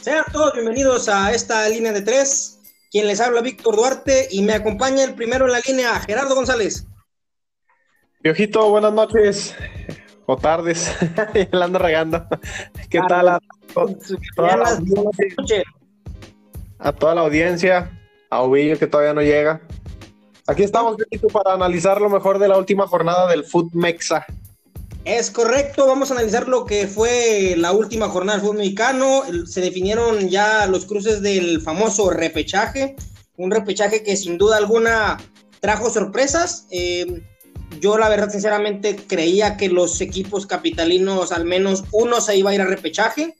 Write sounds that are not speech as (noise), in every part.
Sean todos bienvenidos a esta línea de tres. Quien les habla, Víctor Duarte, y me acompaña el primero en la línea, Gerardo González. Piojito, buenas noches o tardes. (laughs) la ando regando. ¿Qué tal a, toda la audiencia, a toda la audiencia? A Ovillo que todavía no llega. Aquí estamos, para analizar lo mejor de la última jornada del Foot Mexa. Es correcto, vamos a analizar lo que fue la última jornada del fútbol mexicano. Se definieron ya los cruces del famoso repechaje, un repechaje que sin duda alguna trajo sorpresas. Eh, yo la verdad sinceramente creía que los equipos capitalinos al menos uno se iba a ir a repechaje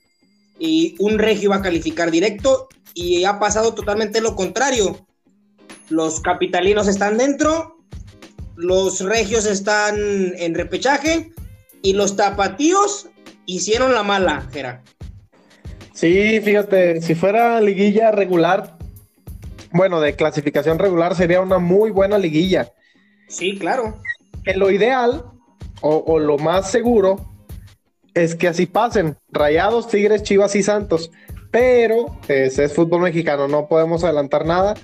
y un regio iba a calificar directo y ha pasado totalmente lo contrario. Los capitalinos están dentro, los regios están en repechaje y los tapatíos hicieron la mala, Gerard. Sí, fíjate, si fuera liguilla regular, bueno, de clasificación regular sería una muy buena liguilla. Sí, claro. Que lo ideal o, lo más seguro es que así pasen Rayados, Tigres, Chivas y Santos. Pero ese es fútbol mexicano, no podemos adelantar nada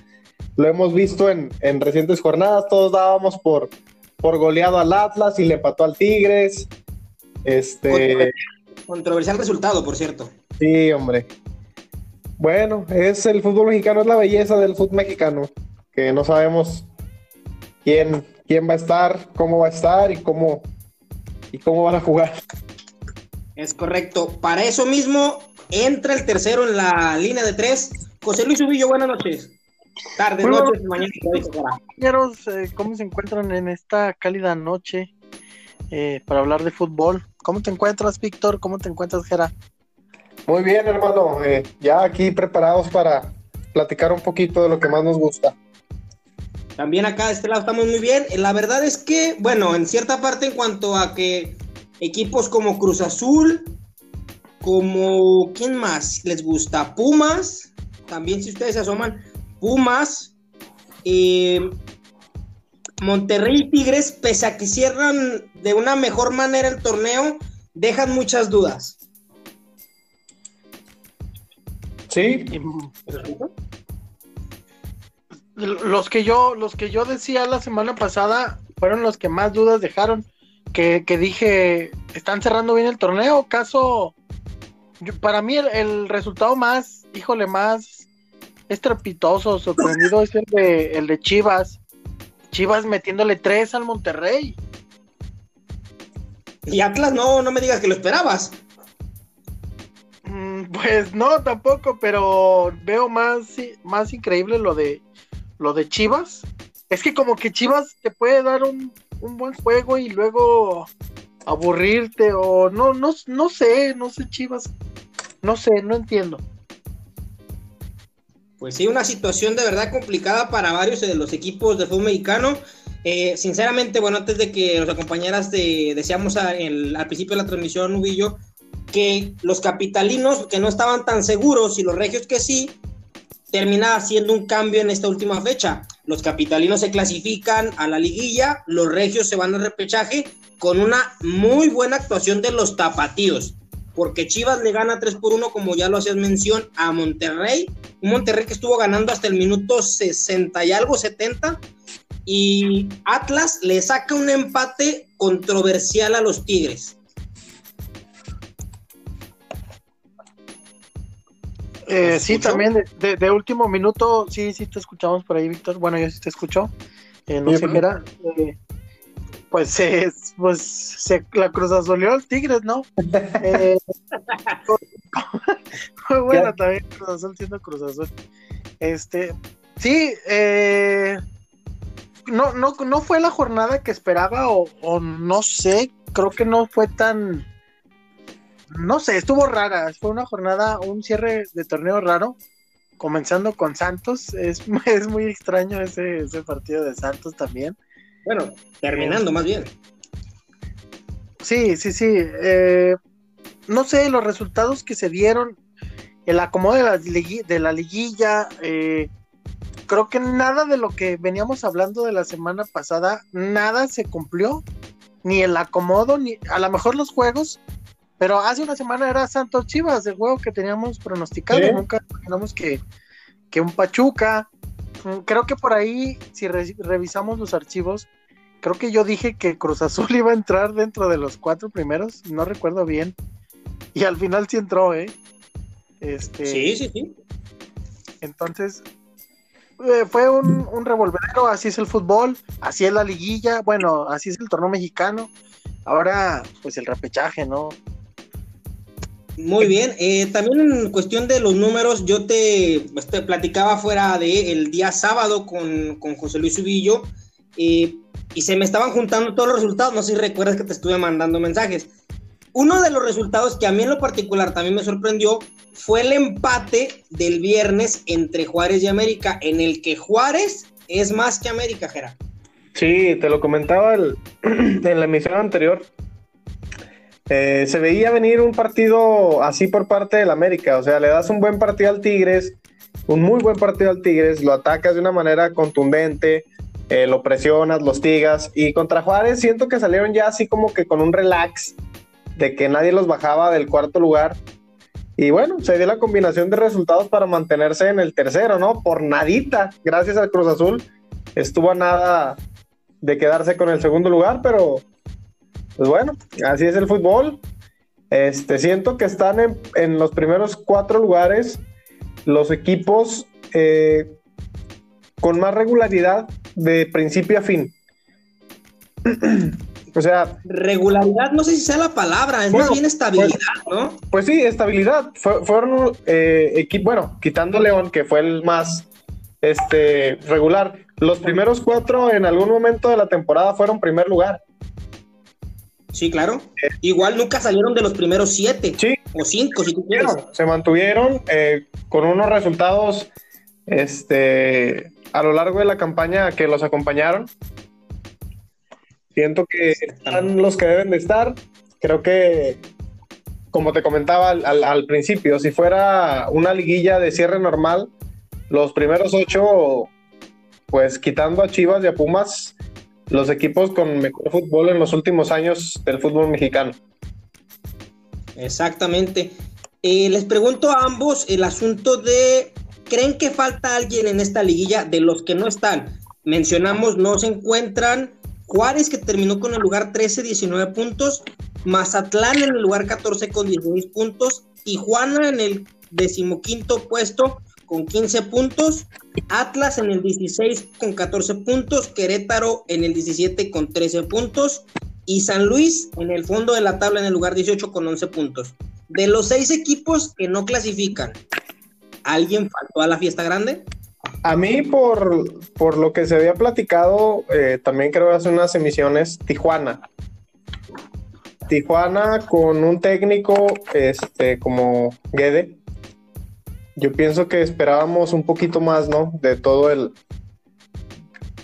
lo hemos visto en, recientes jornadas, todos dábamos por, por goleado al Atlas y le empató al Tigres. Este. Controversial resultado, por cierto. Sí, hombre. Bueno, es el fútbol mexicano, es la belleza del fútbol mexicano, que no sabemos quién, quién va a estar, cómo va a estar y cómo, y cómo van a jugar. Es correcto. Para eso mismo entra el tercero en la línea de tres. José Luis Ubillo, buenas noches. Tarde, noche, mañana. Compañeros, eh, ¿cómo se encuentran en esta cálida noche eh, para hablar de fútbol? ¿Cómo te encuentras, Víctor? ¿Cómo te encuentras, Gera? Muy bien, hermano. Eh, ya aquí preparados para platicar un poquito de lo que más nos gusta. También acá de este lado estamos muy bien. La verdad es que, bueno, en cierta parte en cuanto a que equipos como Cruz Azul, como, ¿quién más les gusta? Pumas, también si ustedes se asoman, Pumas, eh, Monterrey y Tigres, pese a que cierran de una mejor manera el torneo, dejan muchas dudas. Sí. Los que yo, los que yo decía la semana pasada fueron los que más dudas dejaron. Que, dije, ¿están cerrando bien el torneo? Caso, para mí el, resultado más, híjole, más estrepitoso, sorprendido es el de, el de Chivas. Chivas metiéndole tres al Monterrey. Y Atlas no, no me digas que lo esperabas. Mm, pues no, tampoco, pero veo más, más increíble lo de lo de Chivas. Es que como que Chivas te puede dar un, un buen juego y luego aburrirte o no, no, no sé, no sé Chivas. No sé, no entiendo. Pues sí, una situación de verdad complicada para varios de los equipos de fútbol mexicano. Eh, sinceramente, bueno, antes de que nos acompañaras, de, decíamos al principio de la transmisión, Nubillo, que los capitalinos que no estaban tan seguros y los regios que sí, termina haciendo un cambio en esta última fecha. Los capitalinos se clasifican a la liguilla, los regios se van al repechaje con una muy buena actuación de los tapatíos porque Chivas le gana 3 por 1, como ya lo hacías mención, a Monterrey. Un Monterrey que estuvo ganando hasta el minuto 60 y algo, 70. Y Atlas le saca un empate controversial a los Tigres. Eh, sí, también de, último minuto, sí, sí te escuchamos por ahí, Víctor. Bueno, yo sí te escucho. Eh, no sé qué era. Eh, pues, se, pues se, la Cruz Azulió al Tigres, ¿no? eh, (laughs) bueno, también Cruz Azul siendo Cruz Azul. Este, sí, eh, no, no, no fue la jornada que esperaba o, o, no sé, creo que no fue tan, no sé, estuvo rara, fue una jornada, un cierre de torneo raro, comenzando con Santos, es, (laughs) es muy extraño ese, ese partido de Santos también. Bueno, terminando más bien. Sí, sí, sí. Eh, no sé, los resultados que se dieron, el acomodo de la, de la liguilla, eh, creo que nada de lo que veníamos hablando de la semana pasada, nada se cumplió, ni el acomodo, ni a lo mejor los juegos, Pero hace una semana era Santos Chivas, el juego que teníamos pronosticado. Nunca imaginamos que, que un Pachuca. Creo que por ahí, si revisamos los archivos, creo que yo dije que Cruz Azul (laughs) iba a entrar dentro de los cuatro primeros, no recuerdo bien. Y al final sí entró, ¿eh? Este, sí, sí, sí. Entonces, eh, fue un, un revolvedero, así es el fútbol, así es la liguilla, bueno, así es el torneo mexicano. Ahora, pues el repechaje, ¿no? Muy bien, eh, también en cuestión de los números, yo te, pues, platicaba fuera de el día sábado con, José Luis Ubillo eh, y se me estaban juntando todos los resultados, no sé si recuerdas que te estuve mandando mensajes. Uno de los resultados que a mí en lo particular también me sorprendió fue el empate del viernes entre Juárez y América, en el que Juárez es más que América, Gerard. Sí, te lo comentaba (clears throat) en la emisión anterior. Eh, se veía venir un partido así por parte del América, o sea, le das un buen partido al Tigres, un muy buen partido al Tigres, lo atacas de una manera contundente, eh, lo presionas, los tigas, y contra Juárez siento que salieron ya así como que con un relax de que nadie los bajaba del cuarto lugar. Y bueno, se dio la combinación de resultados para mantenerse en el tercero, ¿no? Por nadita, gracias al Cruz Azul, estuvo a nada de quedarse con el segundo lugar, pero pues bueno, así es el fútbol. Este, siento que están en, los primeros cuatro lugares los equipos eh, con más regularidad de principio a fin. (clears throat) o sea. Regularidad, no sé si sea la palabra, es más bien estabilidad, pues, ¿no? Pues sí, estabilidad. fueron eh, equipos, bueno, quitando León, que fue el más este, regular. Los primeros cuatro en algún momento de la temporada fueron primer lugar. Sí, claro. Igual nunca salieron de los primeros siete sí. o cinco, si tú quieres. Se mantuvieron eh, con unos resultados este, a lo largo de la campaña que los acompañaron. Siento que están los que deben de estar. Creo que, como te comentaba al, al principio, si fuera una liguilla de cierre normal, los primeros ocho, pues quitando a Chivas y a Pumas, los equipos con mejor fútbol en los últimos años del fútbol mexicano. Exactamente. Eh, les pregunto a ambos el asunto de, ¿creen que falta alguien en esta liguilla de los que no están? Mencionamos, no se encuentran Juárez que terminó con el lugar 13, 19 puntos, Mazatlán en el lugar 14 con 16 puntos, Tijuana en el decimoquinto puesto con 15 puntos, Atlas en el 16 con 14 puntos, Querétaro en el 17 con 13 puntos y San Luis en el fondo de la tabla en el lugar 18 con 11 puntos. De los seis equipos que no clasifican, ¿alguien faltó a la fiesta grande? A mí, por, por lo que se había platicado, eh, también creo que hace unas emisiones, Tijuana. Tijuana con un técnico este, como Guede, yo pienso que esperábamos un poquito más, ¿no? De todo el,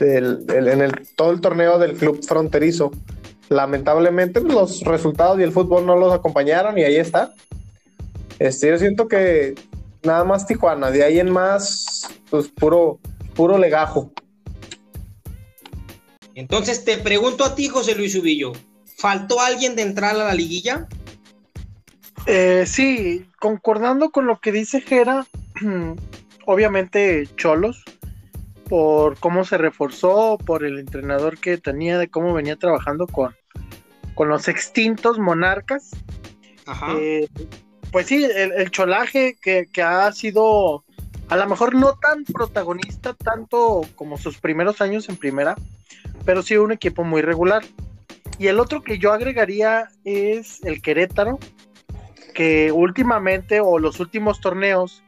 en el, todo el torneo del club fronterizo. Lamentablemente pues, los resultados y el fútbol no los acompañaron y ahí está. Este, yo siento que nada más Tijuana, de ahí en más, pues puro, puro legajo. Entonces te pregunto a ti, José Luis Ubillo, ¿faltó alguien de entrar a la liguilla? Eh, sí, concordando con lo que dice Jera, (clears throat) obviamente Cholos, por cómo se reforzó, por el entrenador que tenía, de cómo venía trabajando con, con los extintos monarcas. Eh, pues sí, el, cholaje que, que, ha sido a lo mejor no tan protagonista tanto como sus primeros años en primera, pero sí un equipo muy regular. Y el otro que yo agregaría es el Querétaro, que últimamente o los últimos torneos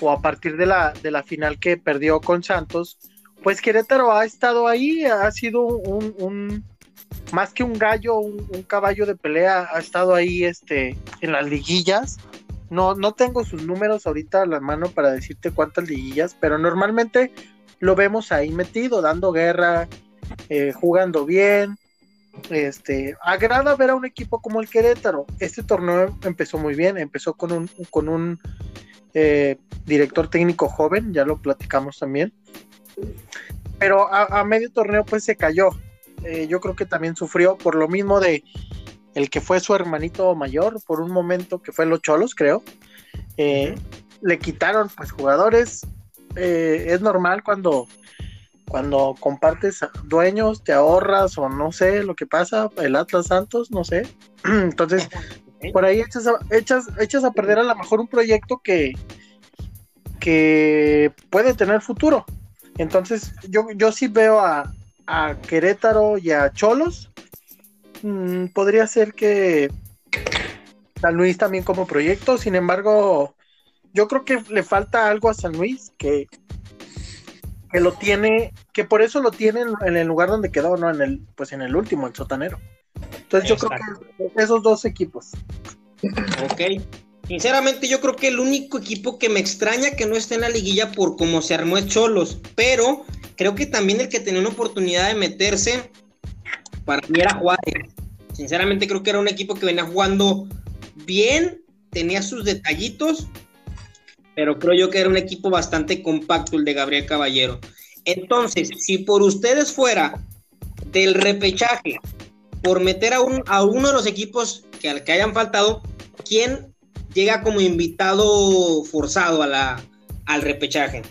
o a partir de la, de la final que perdió con Santos, pues Querétaro ha estado ahí, ha sido un, más que un gallo, un, caballo de pelea, ha estado ahí este, en las liguillas. No, no tengo sus números ahorita a la mano para decirte cuántas liguillas, pero normalmente lo vemos ahí metido, dando guerra, eh, jugando bien, este, agrada ver a un equipo como el Querétaro. Este torneo empezó muy bien, empezó con un, con un eh, director técnico joven, ya lo platicamos también. Pero a, medio torneo pues se cayó. Eh, yo creo que también sufrió por lo mismo de el que fue su hermanito mayor por un momento, que fue los Cholos, creo. Eh, le quitaron pues jugadores. Es normal cuando, cuando compartes dueños, te ahorras o no sé lo que pasa, el Atlas Santos, no sé. (clears throat) Entonces, por ahí echas a, echas, echas a perder a lo mejor un proyecto que, que puede tener futuro. Entonces, yo, yo sí veo a, a Querétaro y a Cholos. Mm, podría ser que San Luis también como proyecto, sin embargo, yo creo que le falta algo a San Luis que, que lo tiene, que por eso lo tiene en el lugar donde quedó, no en el, pues en el último, el sotanero. Entonces yo creo que esos dos equipos. Ok. Sinceramente, yo creo que el único equipo que me extraña que no esté en la liguilla por cómo se armó es Cholos, pero creo que también el que tenía una oportunidad de meterse para mí era Juárez. Sinceramente, creo que era un equipo que venía jugando bien, tenía sus detallitos, pero creo yo que era un equipo bastante compacto el de Gabriel Caballero. Entonces, si por ustedes fuera del repechaje, por meter a, un, a uno de los equipos que, al que hayan faltado, ¿quién llega como invitado forzado a la, al repechaje?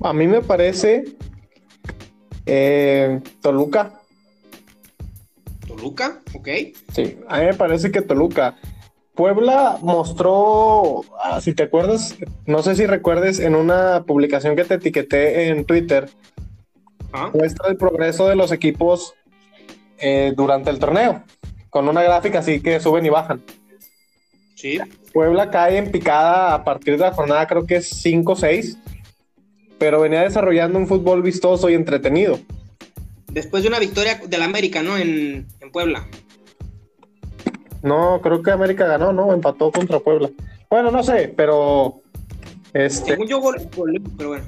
A mí me parece eh, Toluca. ¿Toluca? Ok. Sí, a mí me parece que Toluca. Puebla mostró, ah, si te acuerdas, no sé si recuerdes, en una publicación que te etiqueté en Twitter, ¿Ah? muestra el progreso de los equipos eh, durante el torneo, con una gráfica así que suben y bajan. Sí. Puebla cae en picada a partir de la jornada, creo que es 5-6, pero venía desarrollando un fútbol vistoso y entretenido. Después de una victoria del América, ¿no? En, Puebla. No, creo que América ganó, ¿no? Empató contra Puebla. Bueno, no sé, pero. Este... Según yo, golearon, pero bueno.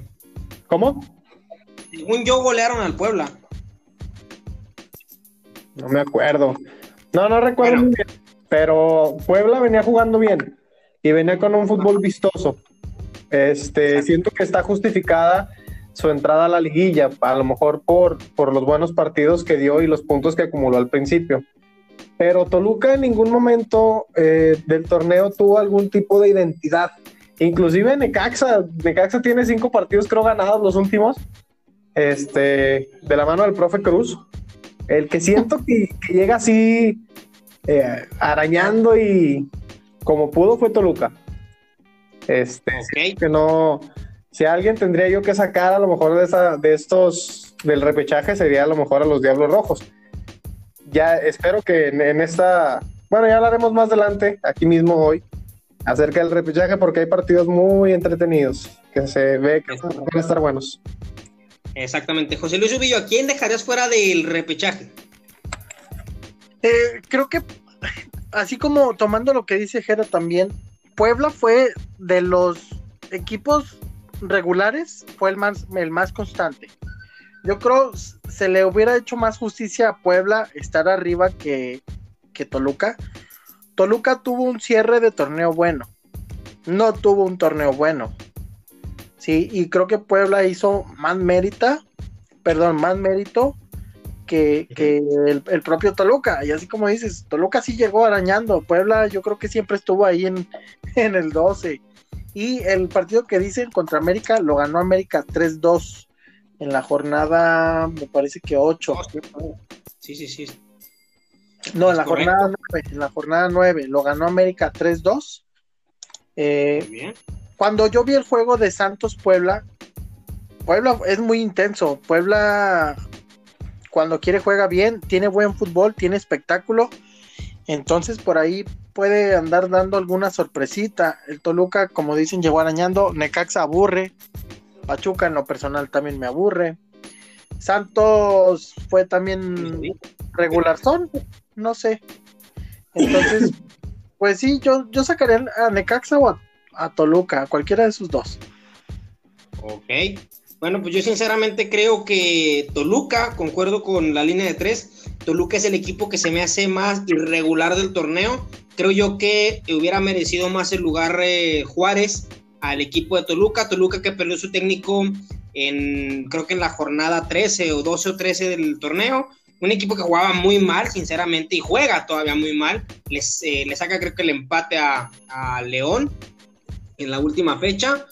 ¿Cómo? Según yo, golearon al Puebla. No me acuerdo. No, no recuerdo bien. Pero Puebla venía jugando bien y venía con un fútbol vistoso. Este, siento que está justificada su entrada a la liguilla, a lo mejor por, por los buenos partidos que dio y los puntos que acumuló al principio. Pero Toluca en ningún momento eh, del torneo tuvo algún tipo de identidad. Inclusive Necaxa, Necaxa tiene cinco partidos creo ganados los últimos, este, de la mano del profe Cruz. El que siento que, llega así eh, arañando y como pudo fue Toluca. Este, que no, si alguien tendría yo que sacar a lo mejor de, esa, de estos del repechaje sería a lo mejor a los Diablos Rojos. Ya espero que en, esta, bueno, ya hablaremos más adelante, aquí mismo hoy, acerca del repechaje porque hay partidos muy entretenidos que se ve que van a estar buenos. Exactamente. José Luis Ubillo, ¿a quién dejarías fuera del repechaje? Eh, creo que, así como tomando lo que dice Jera también, Puebla fue de los equipos regulares, fue el más, el más constante. Yo creo se le hubiera hecho más justicia a Puebla estar arriba que, que Toluca. Toluca tuvo un cierre de torneo bueno. No tuvo un torneo bueno. Sí, y creo que Puebla hizo más mérita, perdón, más mérito que, el, propio Toluca. Y así como dices, Toluca sí llegó arañando. Puebla yo creo que siempre estuvo ahí en, (laughs) en el 12. Y el partido que dicen contra América lo ganó América 3-2 en la jornada, me parece que 8. Sí, sí, sí. No, en la jornada 9, en la jornada 9 lo ganó América 3-2. Eh, cuando yo vi el juego de Santos Puebla, Puebla es muy intenso. Puebla cuando quiere juega bien, tiene buen fútbol, tiene espectáculo. Entonces por ahí puede andar dando alguna sorpresita. El Toluca, como dicen, llegó arañando. Necaxa aburre. Pachuca en lo personal también me aburre. Santos fue también regular son, no sé. Entonces, (laughs) pues sí, yo, yo sacaría a Necaxa o a, a Toluca, cualquiera de esos dos. Ok. Bueno, pues yo sinceramente creo que Toluca, concuerdo con la línea de tres, Toluca es el equipo que se me hace más irregular del torneo. Creo yo que hubiera merecido más el lugar eh, Juárez al equipo de Toluca. Toluca que perdió su técnico en, creo que en la jornada 13 o 12 o 13 del torneo. un equipo que jugaba muy mal, sinceramente, y juega todavía muy mal. Les, eh, le saca creo que el empate a, León en la última fecha.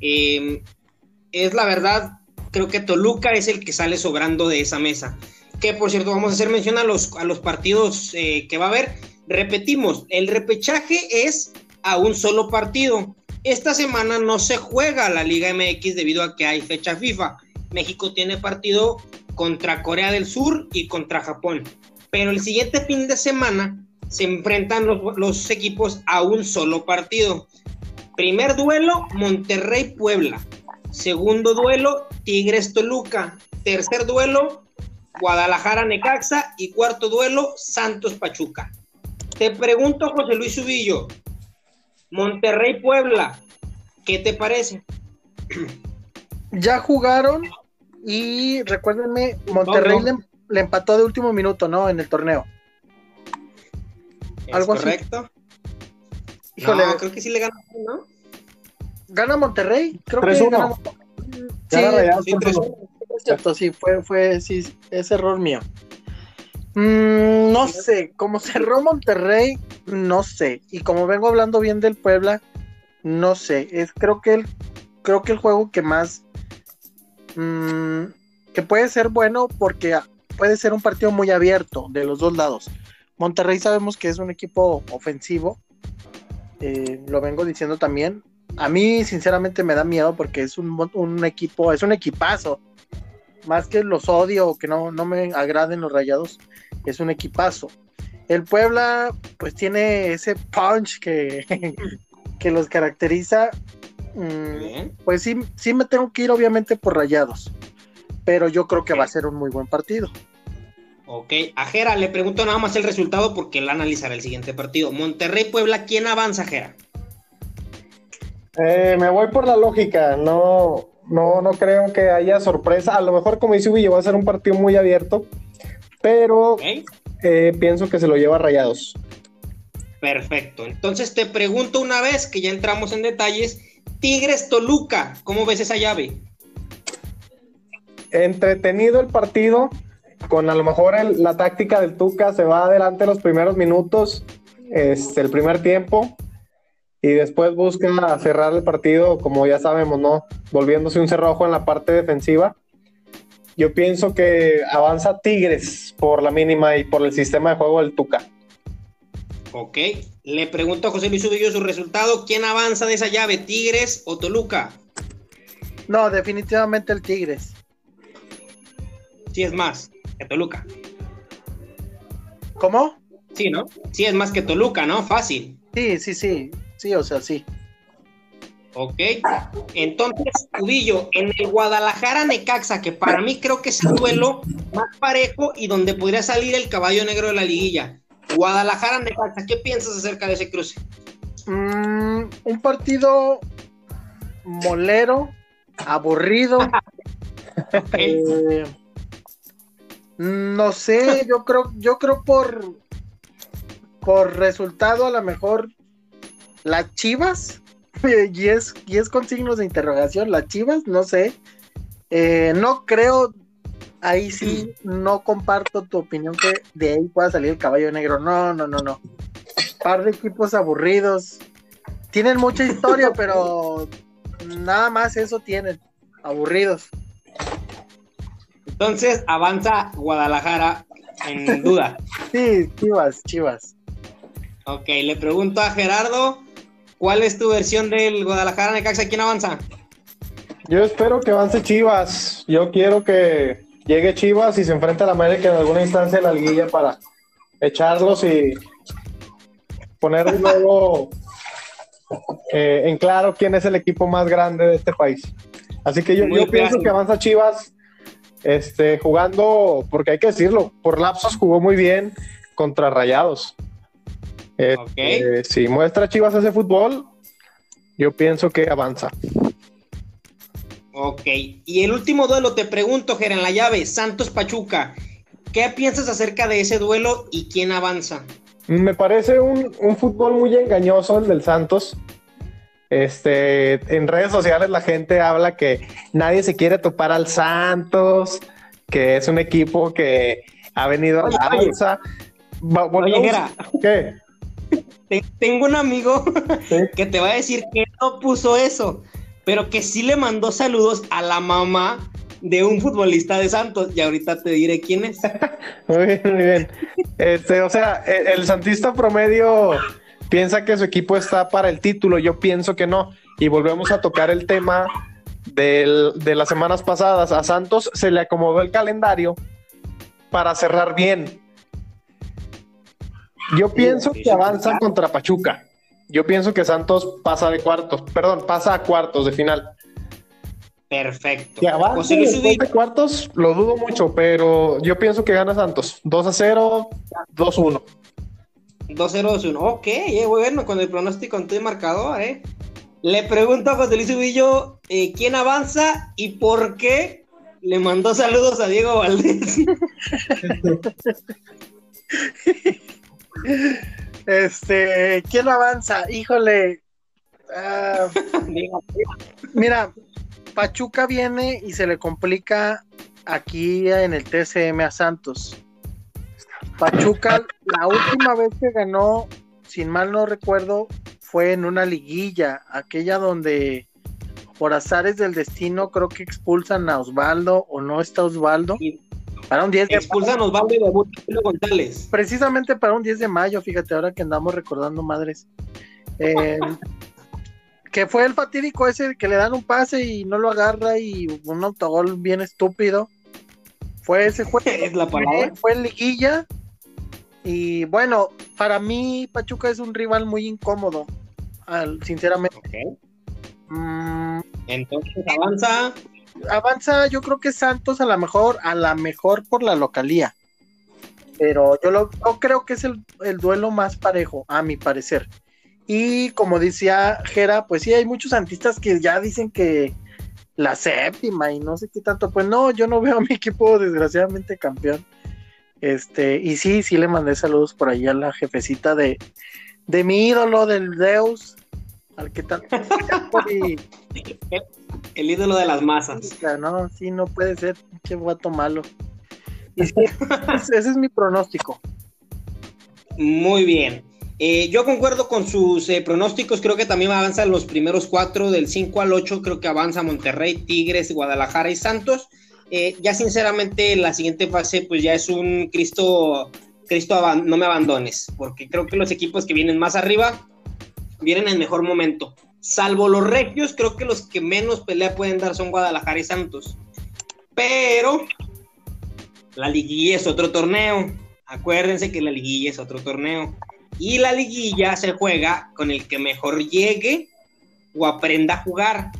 Em, es la verdad, creo que Toluca es el que sale sobrando de esa mesa. Que por cierto, vamos a hacer mención a los, a los partidos eh, que va a haber. Repetimos, el repechaje es a un solo partido. Esta semana no se juega la Liga MX debido a que hay fecha FIFA. México tiene partido contra Corea del Sur y contra Japón. Pero el siguiente fin de semana se enfrentan los, equipos a un solo partido. Primer duelo, Monterrey-Puebla. Segundo duelo, Tigres-Toluca. Tercer duelo, Guadalajara-Necaxa. Y cuarto duelo, Santos-Pachuca. Te pregunto, José Luis Subillo, Monterrey-Puebla, ¿qué te parece? (clears throat) Ya jugaron y recuérdenme, Monterrey Le, empató de último minuto, ¿no? En el torneo. ¿Algo correcto? Híjole, creo que sí le ganó, ¿no? ¿Gana Monterrey? Creo que gana Sí, sí, cierto, sí, fue, fue, sí, es error mío. Mm, no sé, como cerró Monterrey, no sé. Y como vengo hablando bien del Puebla, no sé. Es creo que el, creo que el juego que más Mm, que puede ser bueno porque puede ser un partido muy abierto de los dos lados. Monterrey sabemos que es un equipo ofensivo, eh, lo vengo diciendo también. A mí sinceramente me da miedo porque es un, equipo, es un equipazo. Más que los odio o que no, no me agraden los rayados, es un equipazo. El Puebla pues tiene ese punch que, (laughs) que los caracteriza Mm, pues sí, sí me tengo que ir obviamente por rayados, pero yo creo que va a ser un muy buen partido. Ok, a Jera le pregunto nada más el resultado porque él analizará el siguiente partido. Monterrey-Puebla, ¿quién avanza, Jera? Eh, me voy por la lógica, no, no, no creo que haya sorpresa. A lo mejor, como dice Ubillo, va a ser un partido muy abierto, pero eh, pienso que se lo lleva a Rayados. Perfecto. Entonces te pregunto una vez que ya entramos en detalles, Tigres Toluca, ¿cómo ves esa llave? Entretenido el partido, con a lo mejor la táctica del Tuca se va adelante los primeros minutos, este, el primer tiempo, y después busca cerrar el partido, como ya sabemos, ¿no? Volviéndose un cerrojo en la parte defensiva. Yo pienso que avanza Tigres por la mínima y por el sistema de juego del Tuca. Ok. Le pregunto a José Luis Udillo su resultado. ¿Quién avanza de esa llave, Tigres o Toluca? No, definitivamente el Tigres. Sí es más que Toluca. ¿Cómo? Sí, ¿no? Sí es más que Toluca, ¿no? Fácil. Sí, sí, sí. Sí, o sea, sí. Ok. Entonces, Udillo, en el Guadalajara Necaxa, que para mí creo que es el duelo más parejo y donde podría salir el caballo negro de la liguilla. Guadalajara Necaxa, ¿qué piensas acerca de ese cruce? Mm, un partido molero, aburrido. (laughs) Eh, no sé, yo creo, yo creo por por resultado a lo mejor las Chivas (laughs) y es y es con signos de interrogación las Chivas, no sé. Eh, no creo ahí sí no comparto tu opinión que de ahí pueda salir el caballo negro. No, no, no, no. Par de equipos aburridos. Tienen mucha historia, (laughs) pero nada más eso tienen. Aburridos. Entonces avanza Guadalajara en duda. (laughs) sí, Chivas, Chivas. Ok, le pregunto a Gerardo, ¿cuál es tu versión del Guadalajara Necaxa? ¿Quién avanza? Yo espero que avance Chivas. Yo quiero que llegue Chivas y se enfrenta a la América en alguna instancia de la liguilla para echarlos y poner de (laughs) nuevo eh, en claro quién es el equipo más grande de este país. Así que yo, pienso que avanza Chivas este, jugando, porque hay que decirlo, por lapsos jugó muy bien contra Rayados. Este, si muestra Chivas ese fútbol, yo pienso que avanza. Ok, y el último duelo, te pregunto, Ger, en la llave, Santos Pachuca. ¿Qué piensas acerca de ese duelo y quién avanza? Me parece un, fútbol muy engañoso el del Santos. Este, en redes sociales la gente habla que nadie se quiere topar al Santos, que es un equipo que ha venido a la alza. Oye, ¿Qué? (laughs) te- tengo un amigo (laughs) que te va a decir que no puso eso, pero que sí le mandó saludos a la mamá de un futbolista de Santos. Y ahorita te diré quién es. (laughs) Muy bien, muy bien. Este, o sea, el, el santista promedio piensa que su equipo está para el título, yo pienso que no. Y volvemos a tocar el tema del- de las semanas pasadas. A Santos se le acomodó el calendario para cerrar bien. Yo pienso que claro. contra Pachuca. Yo pienso que Santos pasa de cuartos, perdón, pasa a cuartos de final. Perfecto. Que avance José Luis después de cuartos, lo dudo mucho, pero yo pienso que gana Santos. 2 a 0, 2 1. 2-0-2-1. Ok, eh, bueno, con el pronóstico en tu marcador, ¿eh? Le pregunto a José Luis Ubillo eh, quién avanza y por qué le mandó saludos a Diego Valdés. (laughs) (laughs) Este, ¿quién avanza? Híjole. Ah, mira, Pachuca viene y se le complica aquí en el TCM a Santos. Pachuca, la última vez que ganó, sin mal no recuerdo, fue en una liguilla, aquella donde por azares del destino creo que expulsan a Osvaldo o no está Osvaldo. Y- Para un 10 de debuta Julio González. precisamente para un 10 de mayo, fíjate, ahora que andamos recordando madres. Eh, (laughs) que fue el fatídico ese que le dan un pase y no lo agarra y un autogol bien estúpido. Fue ese juego. (laughs) Es la palabra. Fue en liguilla. Y bueno, para mí Pachuca es un rival muy incómodo, al- sinceramente. Mm, Entonces avanza. Avanza, yo creo que Santos a lo mejor, a lo mejor por la localía. Pero yo, lo, creo que es el, el duelo más parejo, a mi parecer. Y como decía Jera, pues sí, hay muchos santistas que ya dicen que la séptima y no sé qué tanto. Pues no, yo no veo a mi equipo desgraciadamente campeón. Este, y sí, sí le mandé saludos por ahí a la jefecita de, de mi ídolo, del Deus, al que tanto El ídolo de las masas. no, sí, no puede ser, qué guato malo. Y sí, ese es mi pronóstico. Muy bien. Eh, yo concuerdo con sus eh, pronósticos. Creo que también avanzan los primeros cuatro, del 5 al 8. Creo que avanza Monterrey, Tigres, Guadalajara y Santos. Eh, ya sinceramente, la siguiente fase, pues ya es un Cristo, Cristo, no me abandones. Porque creo que los equipos que vienen más arriba vienen en mejor momento. Salvo los regios, creo que los que menos pelea pueden dar son Guadalajara y Santos. Pero la liguilla es otro torneo. Acuérdense que la liguilla es otro torneo. Y la liguilla se juega con el que mejor llegue o aprenda a jugar.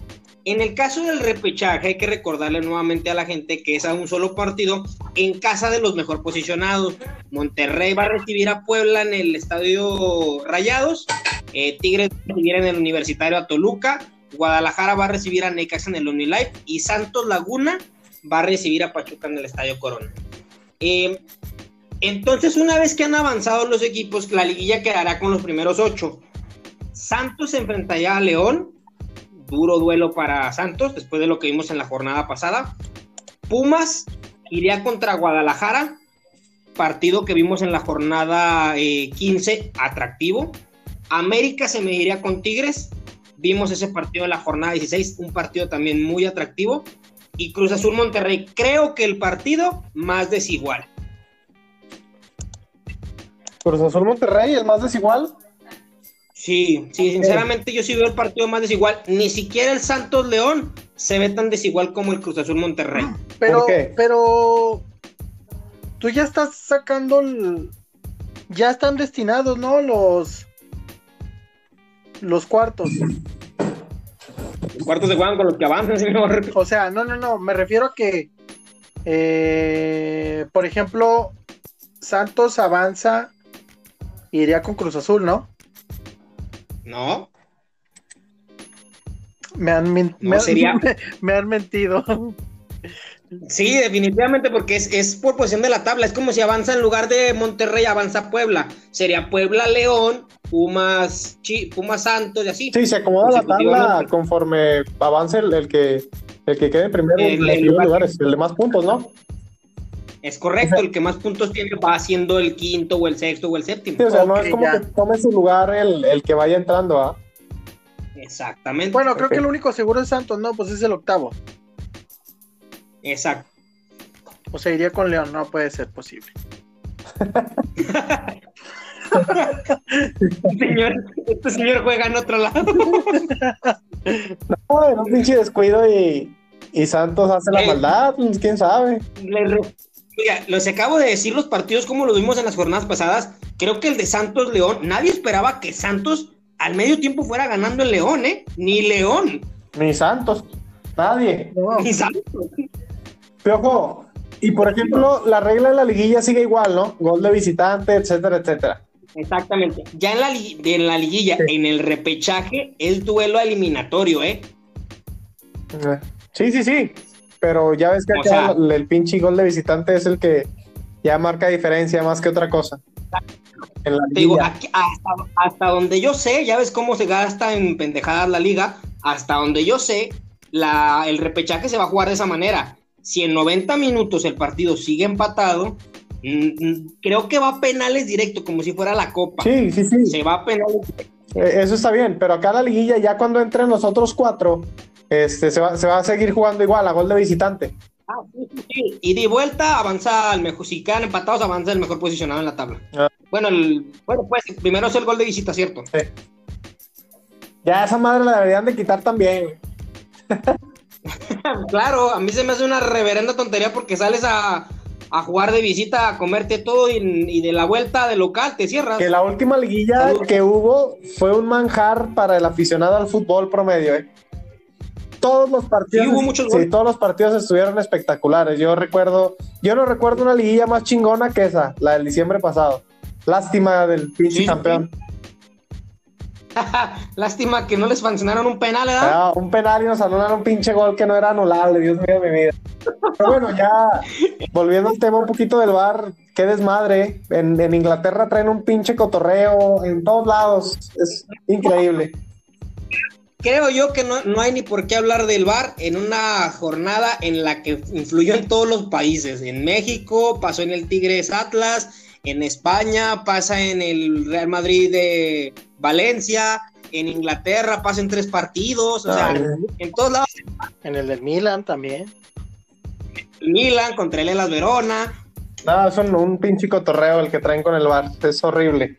En el caso del repechaje, hay que recordarle nuevamente a la gente que es a un solo partido en casa de los mejor posicionados. Monterrey va a recibir a Puebla en el estadio Rayados. eh, Tigres va a recibir en el Universitario a Toluca. Guadalajara va a recibir a Necaxa en el Unilife. Y Santos Laguna va a recibir a Pachuca en el Estadio Corona. Eh, entonces, una vez que han avanzado los equipos, la liguilla quedará con los primeros ocho. Santos se enfrentaría a León, duro duelo para Santos, después de lo que vimos en la jornada pasada. Pumas iría contra Guadalajara, partido que vimos en la jornada eh, 15, atractivo. América se mediría con Tigres, vimos ese partido en la jornada 16, un partido también muy atractivo. Y Cruz Azul Monterrey, creo que el partido más desigual. Cruz Azul Monterrey, el más desigual. Sí, sí, sinceramente yo sí veo el partido más desigual. Ni siquiera el Santos León se ve tan desigual como el Cruz Azul Monterrey. Pero, ¿Por qué? pero tú ya estás sacando el- ya están destinados, ¿no? Los los cuartos. Los cuartos se juegan con los que avanzan, (laughs) señor. O sea, no, no, no, me refiero a que, eh, por ejemplo, Santos avanza, iría con Cruz Azul, ¿no? No, Me han, No, me han- sería- (laughs) me han mentido. sí, definitivamente, porque es, es por posición de la tabla. Es como si avanza en lugar de Monterrey, avanza Puebla. Sería Puebla León, Pumas, Chi- Pumas Santos y así. Sí, se acomoda la tabla conforme avance el, el que el que quede primero en los el primeros lugar. lugares, el de más puntos, ¿no? Es correcto, el que más puntos tiene va siendo el quinto o el sexto o el séptimo. Sí, o sea, no es como ya. que tome su lugar el, el que vaya entrando, ¿ah? Exactamente. Bueno, creo que el único seguro es Santos, no, pues es el octavo. Exacto. O sea, iría con León, no puede ser posible. (laughs) Este señor, este señor juega en otro lado. (laughs) No, en un pinche descuido y, y Santos hace la Eh. maldad, pues, quién sabe. Le Mira, les acabo de decir los partidos como lo vimos en las jornadas pasadas. Creo que el de Santos León, nadie esperaba que Santos al medio tiempo fuera ganando el León, ¿eh? Ni León, Ni Santos, nadie. No, ni Santos. Piojo, y por ejemplo, la regla de la liguilla sigue igual, ¿no? Gol de visitante, etcétera, etcétera. Exactamente. Ya en la, li- en la liguilla, en el repechaje, es duelo eliminatorio. Eh, Sí, sí, sí. Pero ya ves que acá sea- el, pinche gol de visitante es el que ya marca diferencia más que otra cosa. En la Te digo, liguilla. aquí- hasta, hasta donde yo sé, ya ves cómo se gasta en pendejadas la liga, hasta donde yo sé, la, el repechaje se va a jugar de esa manera. Si en 90 minutos el partido sigue empatado, creo que va a penales directo, como si fuera la copa. Sí, sí, sí. Se va a penales Eh, Eso está bien, pero acá la liguilla, ya cuando entren los otros cuatro, este, se, va, se va a seguir jugando igual a gol de visitante. Ah, sí, sí, sí. Y de vuelta avanza al mejor, si quedan empatados, avanza el mejor posicionado en la tabla. Ah. Bueno, el, bueno, pues primero es el gol de visita, ¿cierto? Ya esa madre la deberían de quitar también. (laughs) Claro, a mí se me hace una reverenda tontería porque sales a, a jugar de visita, a comerte todo y, y de la vuelta de local te cierras. Que la última liguilla que hubo fue un manjar para el aficionado al fútbol promedio, ¿eh? Todos los partidos, Sí, hubo muchos sí, goles. todos los partidos estuvieron espectaculares. Yo recuerdo, yo no recuerdo una liguilla más chingona que esa, la del diciembre pasado. Lástima del pinche Sí, sí, campeón. (laughs) Lástima que no les sancionaron un penal, ¿verdad? Ah, un penal y nos anulan un pinche gol que no era anulable, Dios mío de mi vida. Pero bueno, ya volviendo al tema un poquito del bar, qué desmadre. En, en Inglaterra traen un pinche cotorreo en todos lados. Es increíble. Creo yo que no, no hay ni por qué hablar del VAR en una jornada en la que influyó en todos los países. En México, pasó en el Tigres Atlas, en España, pasa en el Real Madrid de Valencia, en Inglaterra pasa en tres partidos, o sea, Ay. en todos lados. en el del Milan también. Milan contra el Elas Verona. No, son un pinche cotorreo el que traen con el bar. Es horrible.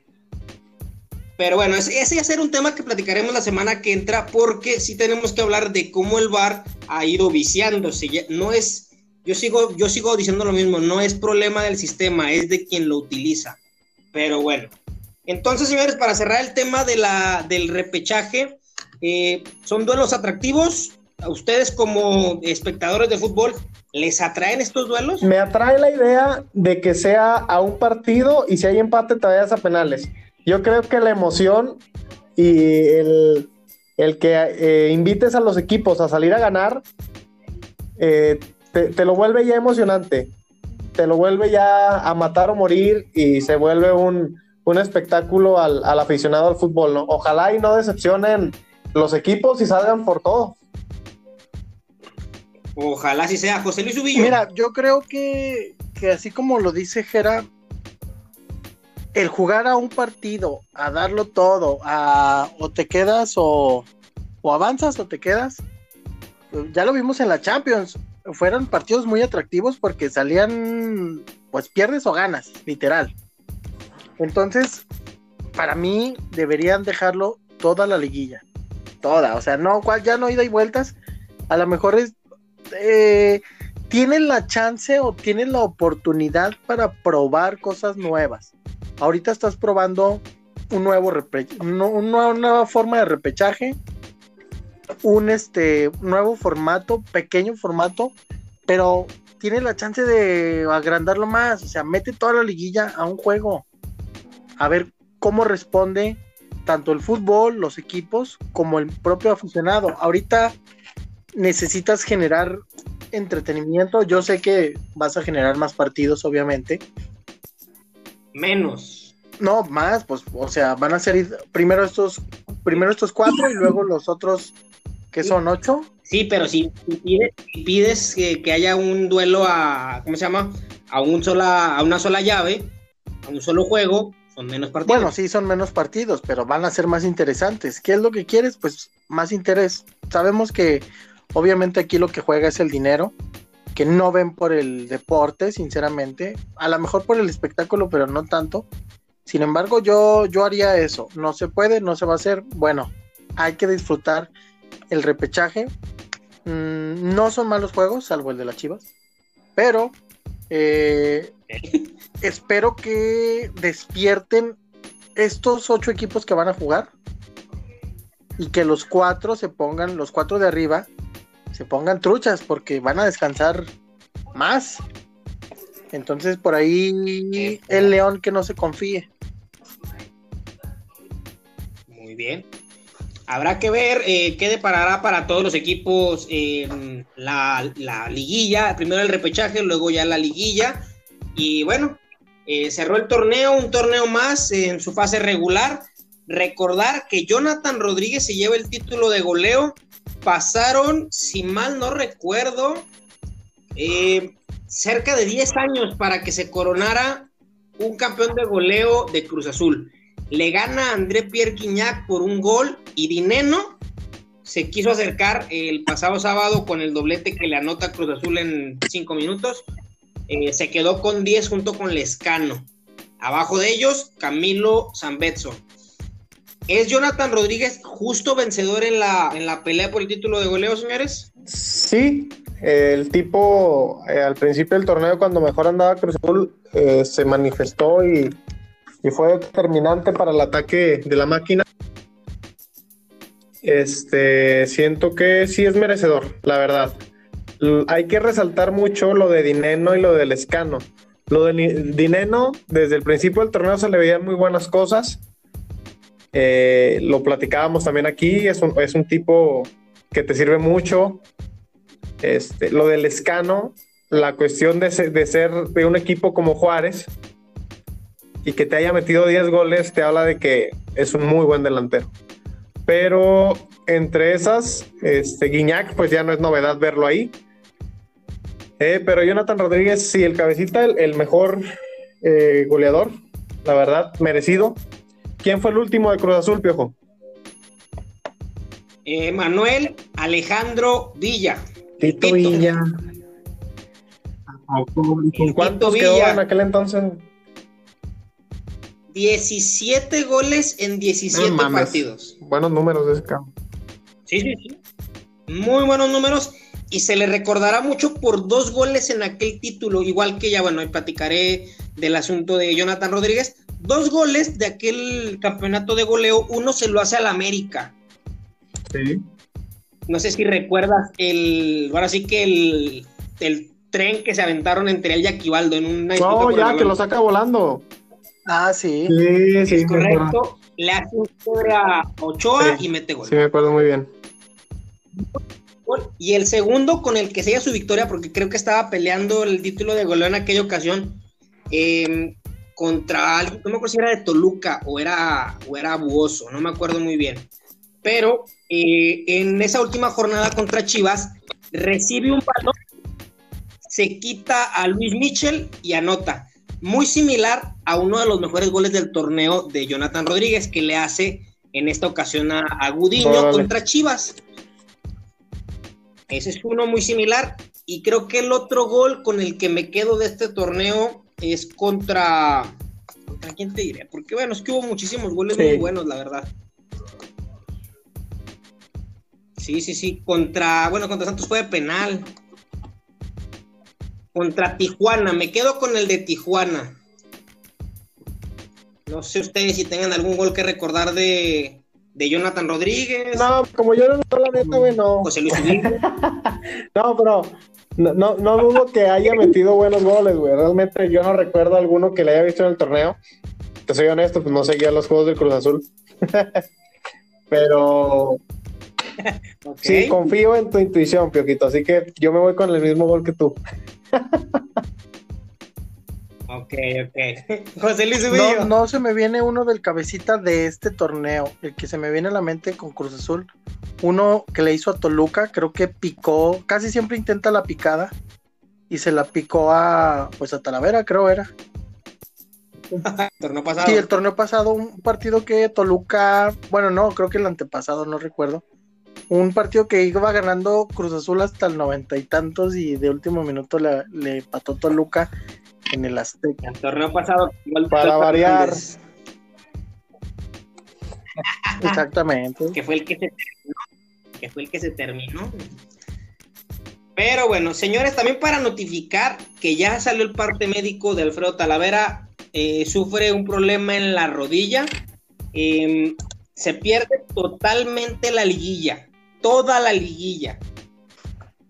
Pero bueno, ese, ya será un tema que platicaremos la semana que entra porque sí tenemos que hablar de cómo el VAR ha ido viciándose. No es, yo sigo, yo sigo diciendo lo mismo, no es problema del sistema, es de quien lo utiliza. Pero bueno, entonces señores, para cerrar el tema de la, del repechaje, eh, son duelos atractivos. ¿A ustedes como espectadores de fútbol les atraen estos duelos? Me atrae la idea de que sea a un partido y si hay empate te vayas a penales. Yo creo que la emoción y el, el que eh, invites a los equipos a salir a ganar eh, te, te lo vuelve ya emocionante. Te lo vuelve ya a matar o morir y se vuelve un, un espectáculo al, al aficionado al fútbol. ¿no? Ojalá y no decepcionen los equipos y salgan por todo. Ojalá así sea. José Luis Ubillo. Mira, yo creo que, que así como lo dice Jera, el jugar a un partido, a darlo todo, a o te quedas o, avanzas o te quedas, ya lo vimos en la Champions, fueron partidos muy atractivos porque salían, pues pierdes o ganas, literal. Entonces, para mí deberían dejarlo toda la liguilla, toda, o sea, no, cual ya no ida y vueltas, a lo mejor es eh, tienen la chance o tienen la oportunidad para probar cosas nuevas. Ahorita estás probando un nuevo una nueva forma de repechaje, un este nuevo formato, pequeño formato, pero tienes la chance de agrandarlo más, o sea, mete toda la liguilla a un juego. A ver cómo responde tanto el fútbol, los equipos, como el propio aficionado. Ahorita necesitas generar entretenimiento. Yo sé que vas a generar más partidos, obviamente. Menos. No, más, pues, o sea, van a ser primero estos, primero estos cuatro y luego los otros que son ocho. Sí, pero si, si pides, si pides que, que haya un duelo a, ¿cómo se llama? a, un sola, a una sola llave, a un solo juego, son menos partidos. Bueno, sí, son menos partidos, pero van a ser más interesantes. ¿Qué es lo que quieres? Pues más interés. Sabemos que obviamente aquí lo que juega es el dinero, que no ven por el deporte, sinceramente. A lo mejor por el espectáculo, pero no tanto. Sin embargo, yo, yo haría eso. No se puede, no se va a hacer. Bueno, hay que disfrutar el repechaje. Mm, no son malos juegos, salvo el de las Chivas. Pero eh, espero que despierten estos ocho equipos que van a jugar y que los cuatro se pongan, los cuatro de arriba, se pongan truchas porque van a descansar más. Entonces por ahí el león que no se confíe. Muy bien. Habrá que ver eh, qué deparará para todos los equipos la, la, liguilla. Primero el repechaje, luego ya la liguilla. Y bueno, eh, cerró el torneo, un torneo más en su fase regular. Recordar que Jonathan Rodríguez se lleva el título de goleo. Pasaron, si mal no recuerdo, eh, cerca de 10 años para que se coronara un campeón de goleo de Cruz Azul le gana André Pierre Guignac por un gol y Dineno se quiso acercar el pasado sábado con el doblete que le anota Cruz Azul en cinco minutos. Eh, se quedó con 10 junto con Lescano. Abajo de ellos, Camilo Zambetso. ¿Es Jonathan Rodríguez justo vencedor en la, en la pelea por el título de goleo, señores? Sí, el tipo eh, al principio del torneo, cuando mejor andaba Cruz Azul, eh, se manifestó y y fue determinante para el ataque de la máquina. Este, siento que sí es merecedor, la verdad. hay que resaltar mucho lo de Dineno y lo del Escano. Lo de Dineno, desde el principio del torneo se le veían muy buenas cosas. Eh, lo platicábamos también aquí, es un, es un, tipo que te sirve mucho. Este, lo del Escano, la cuestión de de ser de un equipo como Juárez, y que te haya metido 10 goles te habla de que es un muy buen delantero. Pero entre esas, este, Guiñac, pues ya no es novedad verlo ahí. Eh, pero Jonathan Rodríguez, sí, el cabecita, el, mejor eh, goleador, la verdad, merecido. ¿Quién fue el último de Cruz Azul, Piojo? Eh, Manuel Alejandro Villa. Tito, Villa. ¿Con cuántos quedó en aquel entonces? 17 goles en 17 partidos. Buenos números de ese campo. Sí, sí, sí. Muy buenos números. Y se le recordará mucho por dos goles en aquel título. Igual que ya, bueno, platicaré del asunto de Jonathan Rodríguez. Dos goles de aquel campeonato de goleo. Uno se lo hace al América. Sí. No sé si recuerdas el. Ahora sí que el, el tren que se aventaron entre él y Aquivaldo en una. No, ya, que lo saca volando. Ah, sí. Sí, sí. Es correcto. Le hace un a Ochoa y mete gol. Sí, me acuerdo muy bien. Y el segundo con el que sella su victoria, porque creo que estaba peleando el título de goleo en aquella ocasión, em, contra no me acuerdo si era de Toluca o era, o era Buoso, no me acuerdo muy bien. Pero eh, en esa última jornada contra Chivas, recibe un balón, se quita a Luis Michel y anota muy similar a uno de los mejores goles del torneo de Jonathan Rodríguez, que le hace en esta ocasión a, a Gudiño contra Chivas. Ese es uno muy similar. Y creo que el otro gol con el que me quedo de este torneo es contra. ¿Contra quién te diré? Porque bueno, es que hubo muchísimos goles muy buenos, la verdad. Sí, sí, sí. Contra. Bueno, contra Santos fue de penal contra Tijuana. Me quedo con el de Tijuana. No sé ustedes si tengan algún gol que recordar de, de Jonathan Rodríguez. No, como yo no la neta, güey, no. José Luis (laughs) No, pero no, no, dudo que haya metido buenos goles, güey. Realmente yo no recuerdo alguno que le haya visto en el torneo. Te soy honesto, pues no seguía los juegos del Cruz Azul. (laughs) pero sí, confío en tu intuición, Pioquito. Así que yo me voy con el mismo gol que tú. Ok, ok. (laughs) José Luis no, no, se me viene uno del cabecita de este torneo. El que se me viene a la mente con Cruz Azul. Uno que le hizo a Toluca, creo que picó, casi siempre intenta la picada. y se la picó a, pues a Talavera, creo era. (laughs) el torneo pasado. Sí, el torneo pasado, un partido que Toluca, bueno, no, creo que el antepasado, no recuerdo. Un partido que iba ganando Cruz Azul hasta el noventa y tantos y de último minuto le, le pató Toluca en el Azteca. El torneo pasado, Para variar. Exactamente. que fue el que se terminó. Que fue el que se terminó. Pero bueno, señores, también para notificar que ya salió el parte médico de Alfredo Talavera, eh, sufre un problema en la rodilla, eh, se pierde totalmente la liguilla, toda la liguilla.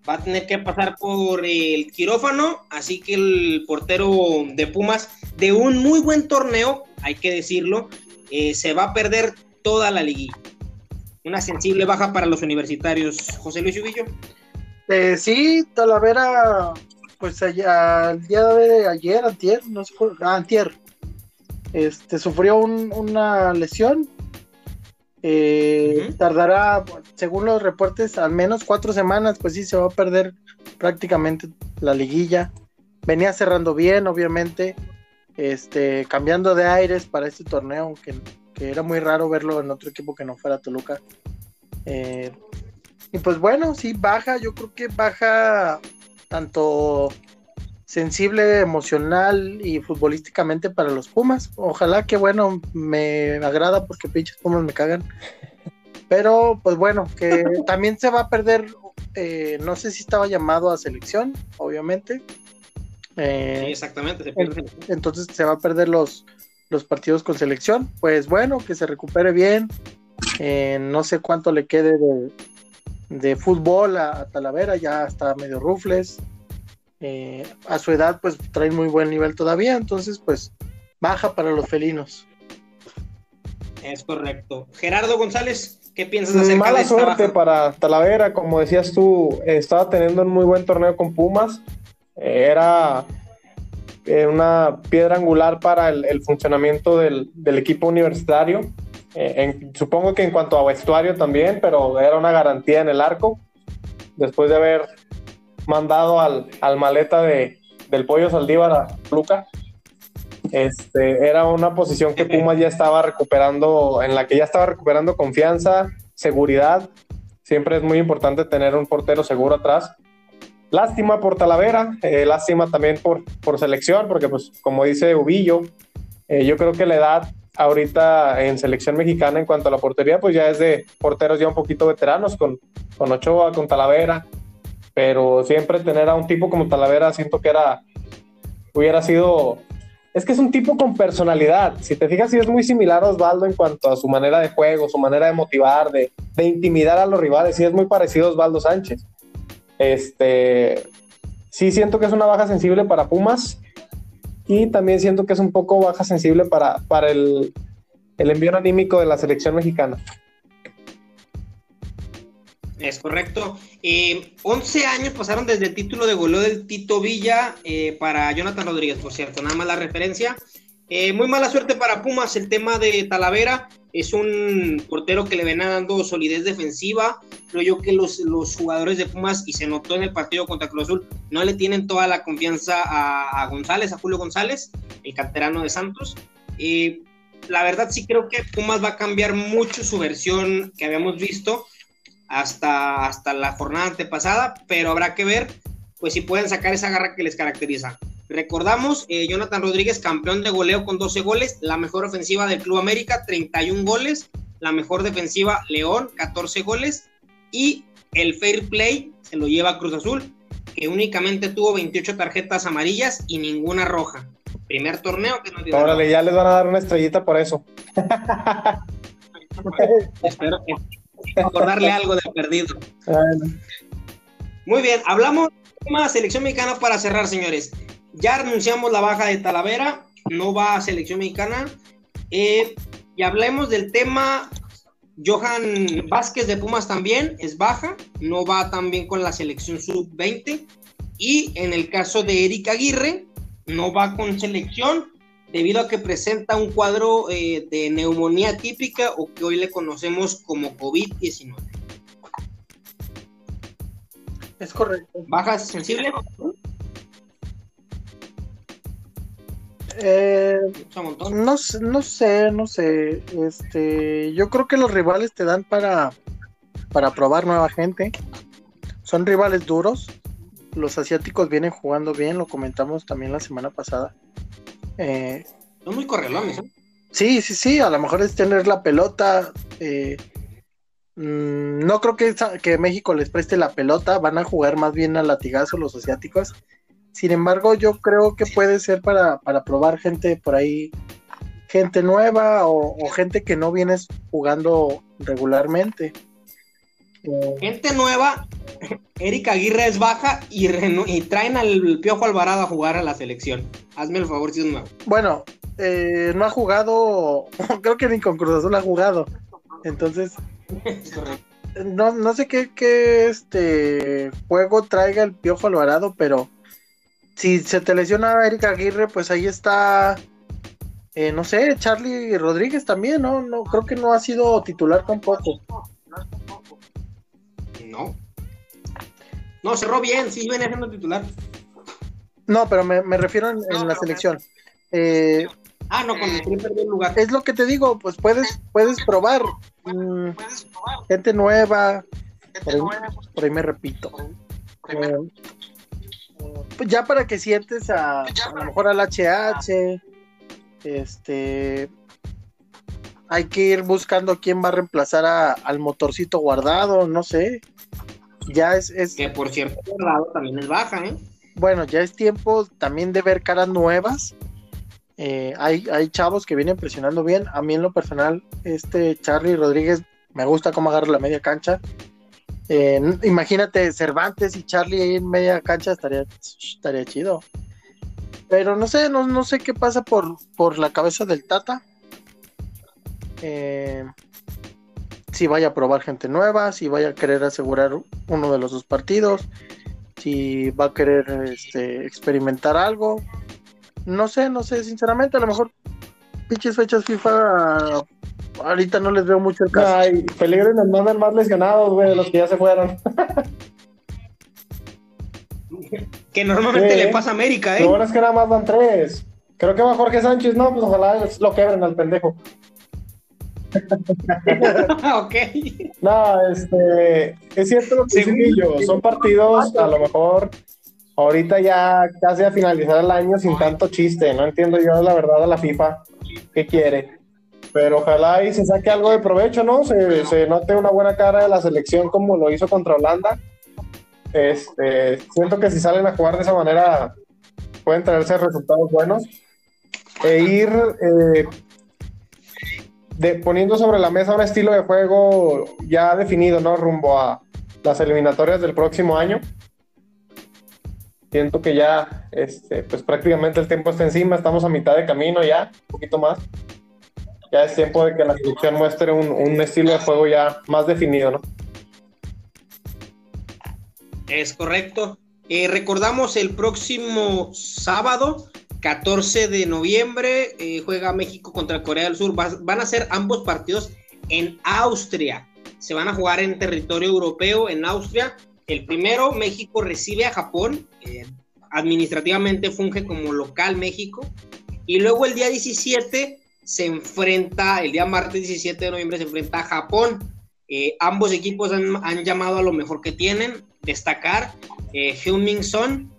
Va a tener que pasar por el quirófano, así que el portero de Pumas, de un muy buen torneo, hay que decirlo, eh, se va a perder toda la liguilla. Una sensible baja para los universitarios. José Luis Ubillo. Eh, sí, Talavera, pues allá, el día de ayer, antier, no sé, ah, antier, este, sufrió un- una lesión. Eh. Tardará, según los reportes, al menos cuatro semanas, pues sí, se va a perder prácticamente la liguilla. Venía cerrando bien, obviamente, este, cambiando de aires para este torneo, que, era muy raro verlo en otro equipo que no fuera Toluca. Eh, y pues bueno, sí, baja, yo creo que baja tanto sensible, emocional y futbolísticamente para los Pumas. Ojalá que bueno, me agrada porque pinches Pumas me cagan. Pero pues bueno, que (laughs) también se va a perder, eh, no sé si estaba llamado a selección, obviamente. Eh, Sí, exactamente, se pierde. entonces se va a perder los, los partidos con selección. Pues bueno, que se recupere bien. Eh, no sé cuánto le quede de, de fútbol a, a Talavera, ya está medio rufles. Eh, a su edad, pues trae muy buen nivel todavía, entonces, pues baja para los felinos. Es correcto. Gerardo González, ¿qué piensas acerca de Mala esta suerte baja? para Talavera, como decías tú, estaba teniendo un muy buen torneo con Pumas. Era eh, una piedra angular para el, funcionamiento del, equipo universitario. Eh, supongo que en cuanto a vestuario también, pero era una garantía en el arco. Después de haber mandado al, al maleta de, del pollo Saldívar a Luca. Este, era una posición que Pumas ya estaba recuperando, en la que ya estaba recuperando confianza, seguridad. Siempre es muy importante tener un portero seguro atrás. Lástima por Talavera, eh, lástima también por, por selección, porque pues como dice Ubillo, eh, yo creo que la edad ahorita en selección mexicana en cuanto a la portería, pues ya es de porteros ya un poquito veteranos, con, con Ochoa, con Talavera, pero siempre tener a un tipo como Talavera siento que era, hubiera sido es que es un tipo con personalidad. Si te fijas, sí es muy similar a Osvaldo en cuanto a su manera de juego, su manera de motivar, de, de intimidar a los rivales. Sí es muy parecido a Osvaldo Sánchez. Este, sí siento que es una baja sensible para Pumas y también siento que es un poco baja sensible para, para el, el envío anímico de la selección mexicana. Es correcto. Eh, 11 años pasaron desde el título de goleo del Tito Villa eh, para Jonathan Rodríguez, por cierto, nada más la referencia. Eh, muy mala suerte para Pumas el tema de Talavera. Es un portero que le ven dando solidez defensiva. Creo yo que los, los jugadores de Pumas, y se notó en el partido contra Cruz Azul, no le tienen toda la confianza a, González, a Julio González, el canterano de Santos. Eh, la verdad sí creo que Pumas va a cambiar mucho su versión que habíamos visto hasta, hasta la jornada antepasada, pero habrá que ver pues si pueden sacar esa garra que les caracteriza. Recordamos, eh, Jonathan Rodríguez, campeón de goleo con 12 goles, la mejor ofensiva del Club América, 31 goles, la mejor defensiva León, 14 goles, y el fair play se lo lleva Cruz Azul, que únicamente tuvo 28 tarjetas amarillas y ninguna roja. Primer torneo que no Órale, ya les van a dar una estrellita por eso. (laughs) Espero que acordarle algo del perdido. Muy bien, hablamos de tema selección mexicana para cerrar, señores. Ya anunciamos la baja de Talavera, no va a selección mexicana. Eh, y hablemos del tema. Johan Vázquez de Pumas también es baja, no va también con la selección sub-20. Y en el caso de Eric Aguirre, no va con selección debido a que presenta un cuadro eh, de neumonía típica o que hoy le conocemos como COVID-19. Es correcto. ¿Bajas sensibles? Eh, no, no sé, no sé. Este, yo creo que los rivales te dan para, para probar nueva gente. Son rivales duros. Los asiáticos vienen jugando bien, lo comentamos también la semana pasada. Eh, Son muy correlones, ¿eh? Sí, sí, sí, a lo mejor es tener la pelota. Eh, mm, no creo que, que México les preste la pelota, van a jugar más bien al latigazo los asiáticos. Sin embargo, yo creo que puede ser para, probar gente por ahí, gente nueva o, gente que no vienes jugando regularmente. Eh, gente nueva, Erika Aguirre es baja y, y, traen al Piojo Alvarado a jugar a la selección. Hazme el favor si es nuevo. Bueno, eh, no ha jugado, (laughs) creo que ni con Cruz Azul ha jugado. Entonces, no, no sé qué, qué este juego traiga el Piojo Alvarado, pero si se te lesiona Erika Aguirre, pues ahí está, eh, no sé, Charlie Rodríguez también, ¿no? no Creo que no ha sido titular tampoco. No. No, cerró bien, sí viene siendo titular. No, pero me, refiero en, la selección. Eh, ah, no, con el lugar. Es lo que te digo, pues puedes, puedes probar. Mm, gente nueva. Por ahí, me repito. Eh, pues ya para que sientes a, a lo mejor al HH. Este. Hay que ir buscando quién va a reemplazar al motorcito guardado, no sé ya es, Que por cierto, lado también es baja, ¿eh? Bueno, ya es tiempo también de ver caras nuevas. Eh, hay, hay chavos que vienen presionando bien. A mí en lo personal, este Charlie Rodríguez me gusta cómo agarra la media cancha. Eh, imagínate Cervantes y Charlie ahí en media cancha estaría, estaría chido. Pero no sé, no, no sé qué pasa por, por la cabeza del Tata. Eh, si vaya a probar gente nueva, si vaya a querer asegurar uno de los dos partidos, si va a querer este, experimentar algo. No sé, no sé, sinceramente, a lo mejor pinches fechas FIFA ahorita no les veo mucho el caso. Ay, peligro nos mandan más lesionados, güey, de los que ya se fueron. (laughs) que normalmente le pasa a América, ¿eh? Lo bueno es que nada más van tres. Creo que va Jorge Sánchez, no, pues ojalá lo quebren al pendejo. (laughs) ok. No, este, es cierto lo que dice yo, son partidos a lo mejor ahorita ya casi a finalizar el año sin tanto chiste, no entiendo yo la verdad a la FIFA qué quiere. Pero ojalá y se saque algo de provecho, ¿no? Se, se note una buena cara de la selección como lo hizo contra Holanda. Este, siento que si salen a jugar de esa manera pueden traerse resultados buenos. E ir eh, poniendo sobre la mesa un estilo de juego ya definido, ¿no? Rumbo a las eliminatorias del próximo año. Siento que ya, este, pues prácticamente el tiempo está encima, estamos a mitad de camino ya, un poquito más. Ya es tiempo de que la selección muestre un, estilo de juego ya más definido, ¿no? Es correcto. Eh, recordamos el próximo sábado 14 de noviembre eh, juega México contra Corea del Sur. van a ser ambos partidos en Austria. Se van a jugar en territorio europeo, en Austria. El primero, México recibe a Japón. Eh, administrativamente funge como local México. Y luego el día 17 se enfrenta, el día martes 17 de noviembre se enfrenta a Japón. Eh, ambos equipos han, llamado a lo mejor que tienen. Destacar, eh, Heung-Min Son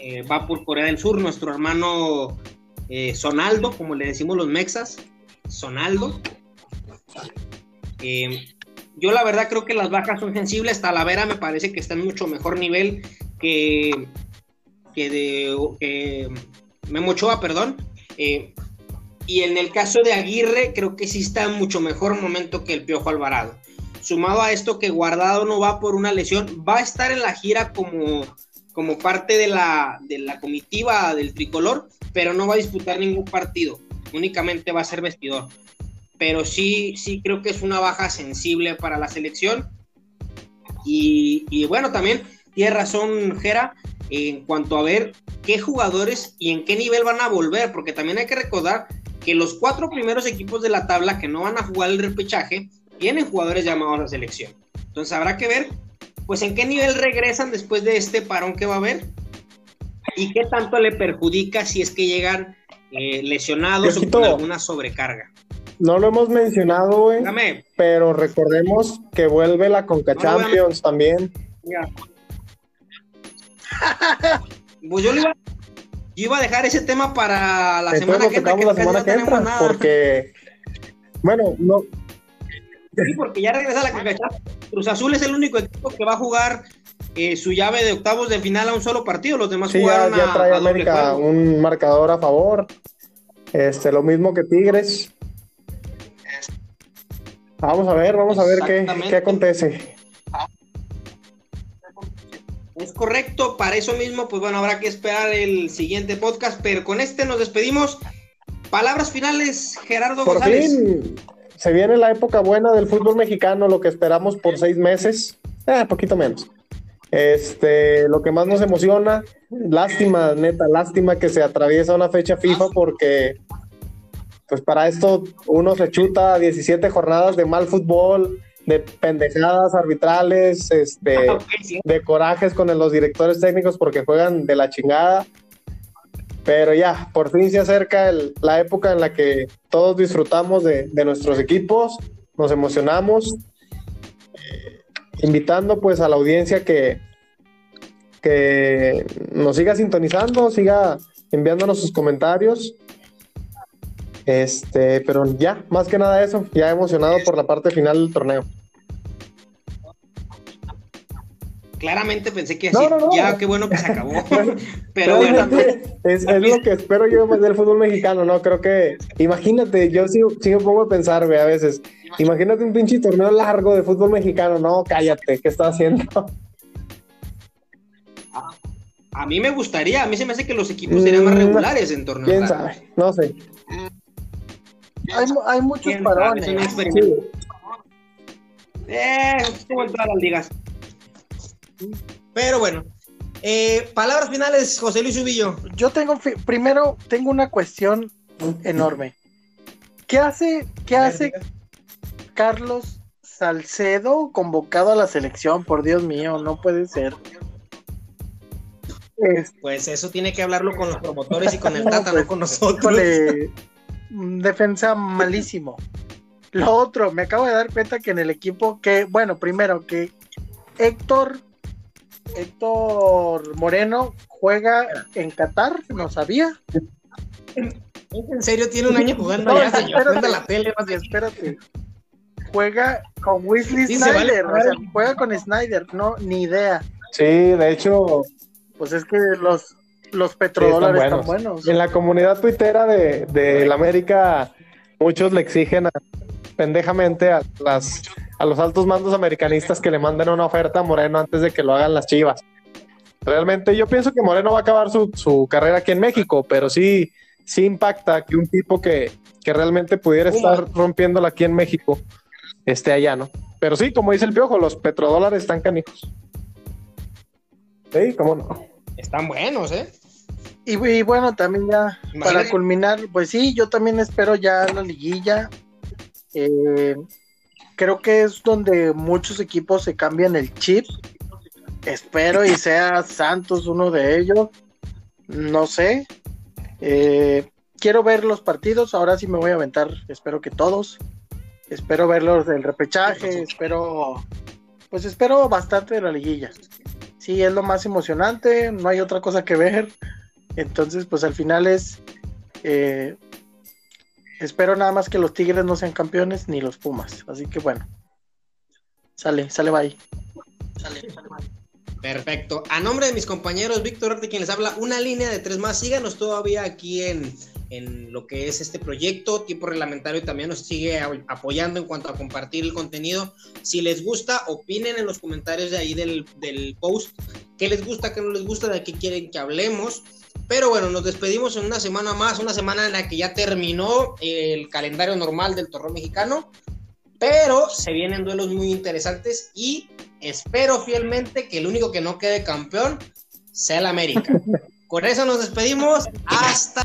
eh, va por Corea del Sur, nuestro hermano eh, Sonaldo, como le decimos los mexas, Sonaldo. Yo la verdad creo que las bajas son sensibles, Talavera me parece que está en mucho mejor nivel que, que de Memo Ochoa, perdón. Y en el caso de Aguirre, creo que sí está en mucho mejor momento que el Piojo Alvarado. Sumado a esto que Guardado no va por una lesión, va a estar en la gira como como parte de la, de la comitiva del tricolor, pero no va a disputar ningún partido, únicamente va a ser vestidor. Pero sí, sí creo que es una baja sensible para la selección. Y, bueno, también tiene razón Jera en cuanto a ver qué jugadores y en qué nivel van a volver, porque también hay que recordar que los cuatro primeros equipos de la tabla que no van a jugar el repechaje tienen jugadores llamados a selección. Entonces habrá que ver pues en qué nivel regresan después de este parón que va a haber. y qué tanto le perjudica si es que llegan eh, lesionados o con alguna sobrecarga. No lo hemos mencionado, güey. Pero recordemos que vuelve la Conca Champions también. (laughs) pues yo, iba, a dejar ese tema para la semana que entra. la semana que entra porque, bueno, no. Sí, porque ya regresa la Conca Champions. Cruz Azul es el único equipo que va a jugar eh, su llave de octavos de final a un solo partido. Los demás jugaron ya, ya trae América un marcador a favor. Este, lo mismo que Tigres. Vamos a ver, vamos a ver qué, qué acontece. Es correcto, para eso mismo, pues bueno, habrá que esperar el siguiente podcast, pero con este nos despedimos. Palabras finales, Gerardo por Fin, se viene la época buena del fútbol mexicano, lo que esperamos por seis meses, eh, poquito menos. Este, lo que más nos emociona, lástima, neta, lástima que se atraviesa una fecha FIFA porque pues para esto uno se chuta 17 jornadas de mal fútbol, de pendejadas arbitrales, este, (laughs) de corajes con los directores técnicos porque juegan de la chingada. Pero ya, por fin se acerca la época en la que todos disfrutamos de, nuestros equipos, nos emocionamos, eh, invitando pues a la audiencia que, que nos siga sintonizando, siga enviándonos sus comentarios este, pero ya, más que nada eso, ya emocionado por la parte final del torneo. Claramente pensé que así, ya qué bueno que se acabó. (laughs) pero bueno. Es, lo que espero yo del fútbol mexicano, ¿no? Creo que, imagínate, yo sí, sí me pongo a pensar, a veces, imagínate un pinche torneo largo de fútbol mexicano, no, cállate, ¿qué está haciendo? A, mí me gustaría, a mí se me hace que los equipos serían más mm, regulares en torneos ¿Quién sabe? No sé hay, hay muchos parones. Eh, como en todas las ligas. Pero bueno, eh, palabras finales, José Luis Ubillo. Yo tengo, primero, tengo una cuestión enorme. ¿Qué hace, qué hace Carlos Salcedo convocado a la selección? Por Dios mío, no puede ser. Pues eso tiene que hablarlo con los promotores y con el Tata, no pues, con (laughs) nosotros. Defensa malísimo. Lo otro, me acabo de dar cuenta que en el equipo que, bueno, primero que Héctor, Héctor Moreno juega en Qatar, no sabía. ¿En serio tiene un año jugando allá, Espérate, la tele, espérate. Juega con Wesley Snyder, o sea, juega con Snyder, no, ni idea. Sí, de hecho. Pues es que los, los petrodólares están, buenos. En la comunidad tuitera de, de la América, muchos le exigen pendejamente a, las, a los altos mandos americanistas que le manden una oferta a Moreno antes de que lo hagan las chivas. Realmente yo pienso que Moreno va a acabar su, su carrera aquí en México, pero sí, sí impacta que un tipo que, que realmente pudiera estar rompiéndola aquí en México esté allá, ¿no? Pero sí, como dice el piojo, los petrodólares están canijos. Sí, cómo no. Están buenos, ¿eh? Y, bueno, también ya para culminar, pues sí, yo también espero ya la liguilla. Eh, creo que es donde muchos equipos se cambian el chip. Espero y sea Santos uno de ellos. No sé. Eh, quiero ver los partidos. Ahora sí me voy a aventar. Espero que todos. Espero ver los del repechaje. Espero. Pues espero bastante de la liguilla sí, es lo más emocionante, no hay otra cosa que ver. Entonces, pues al final es, eh, espero nada más que los Tigres no sean campeones ni los Pumas. Así que bueno, sale, sale bye. Sale, sale. Perfecto. A nombre de mis compañeros, Víctor Arte, quien les habla, una línea de tres más. Síganos todavía aquí en, en lo que es este proyecto. Tiempo Reglamentario también nos sigue apoyando en cuanto a compartir el contenido. Si les gusta, opinen en los comentarios de ahí del, del post. ¿Qué les gusta, qué no les gusta, de qué quieren que hablemos? Pero bueno, nos despedimos en una semana más, una semana en la que ya terminó el calendario normal del torneo mexicano. Pero se vienen duelos muy interesantes y espero fielmente que el único que no quede campeón sea el América. (laughs) Con eso nos despedimos. Hasta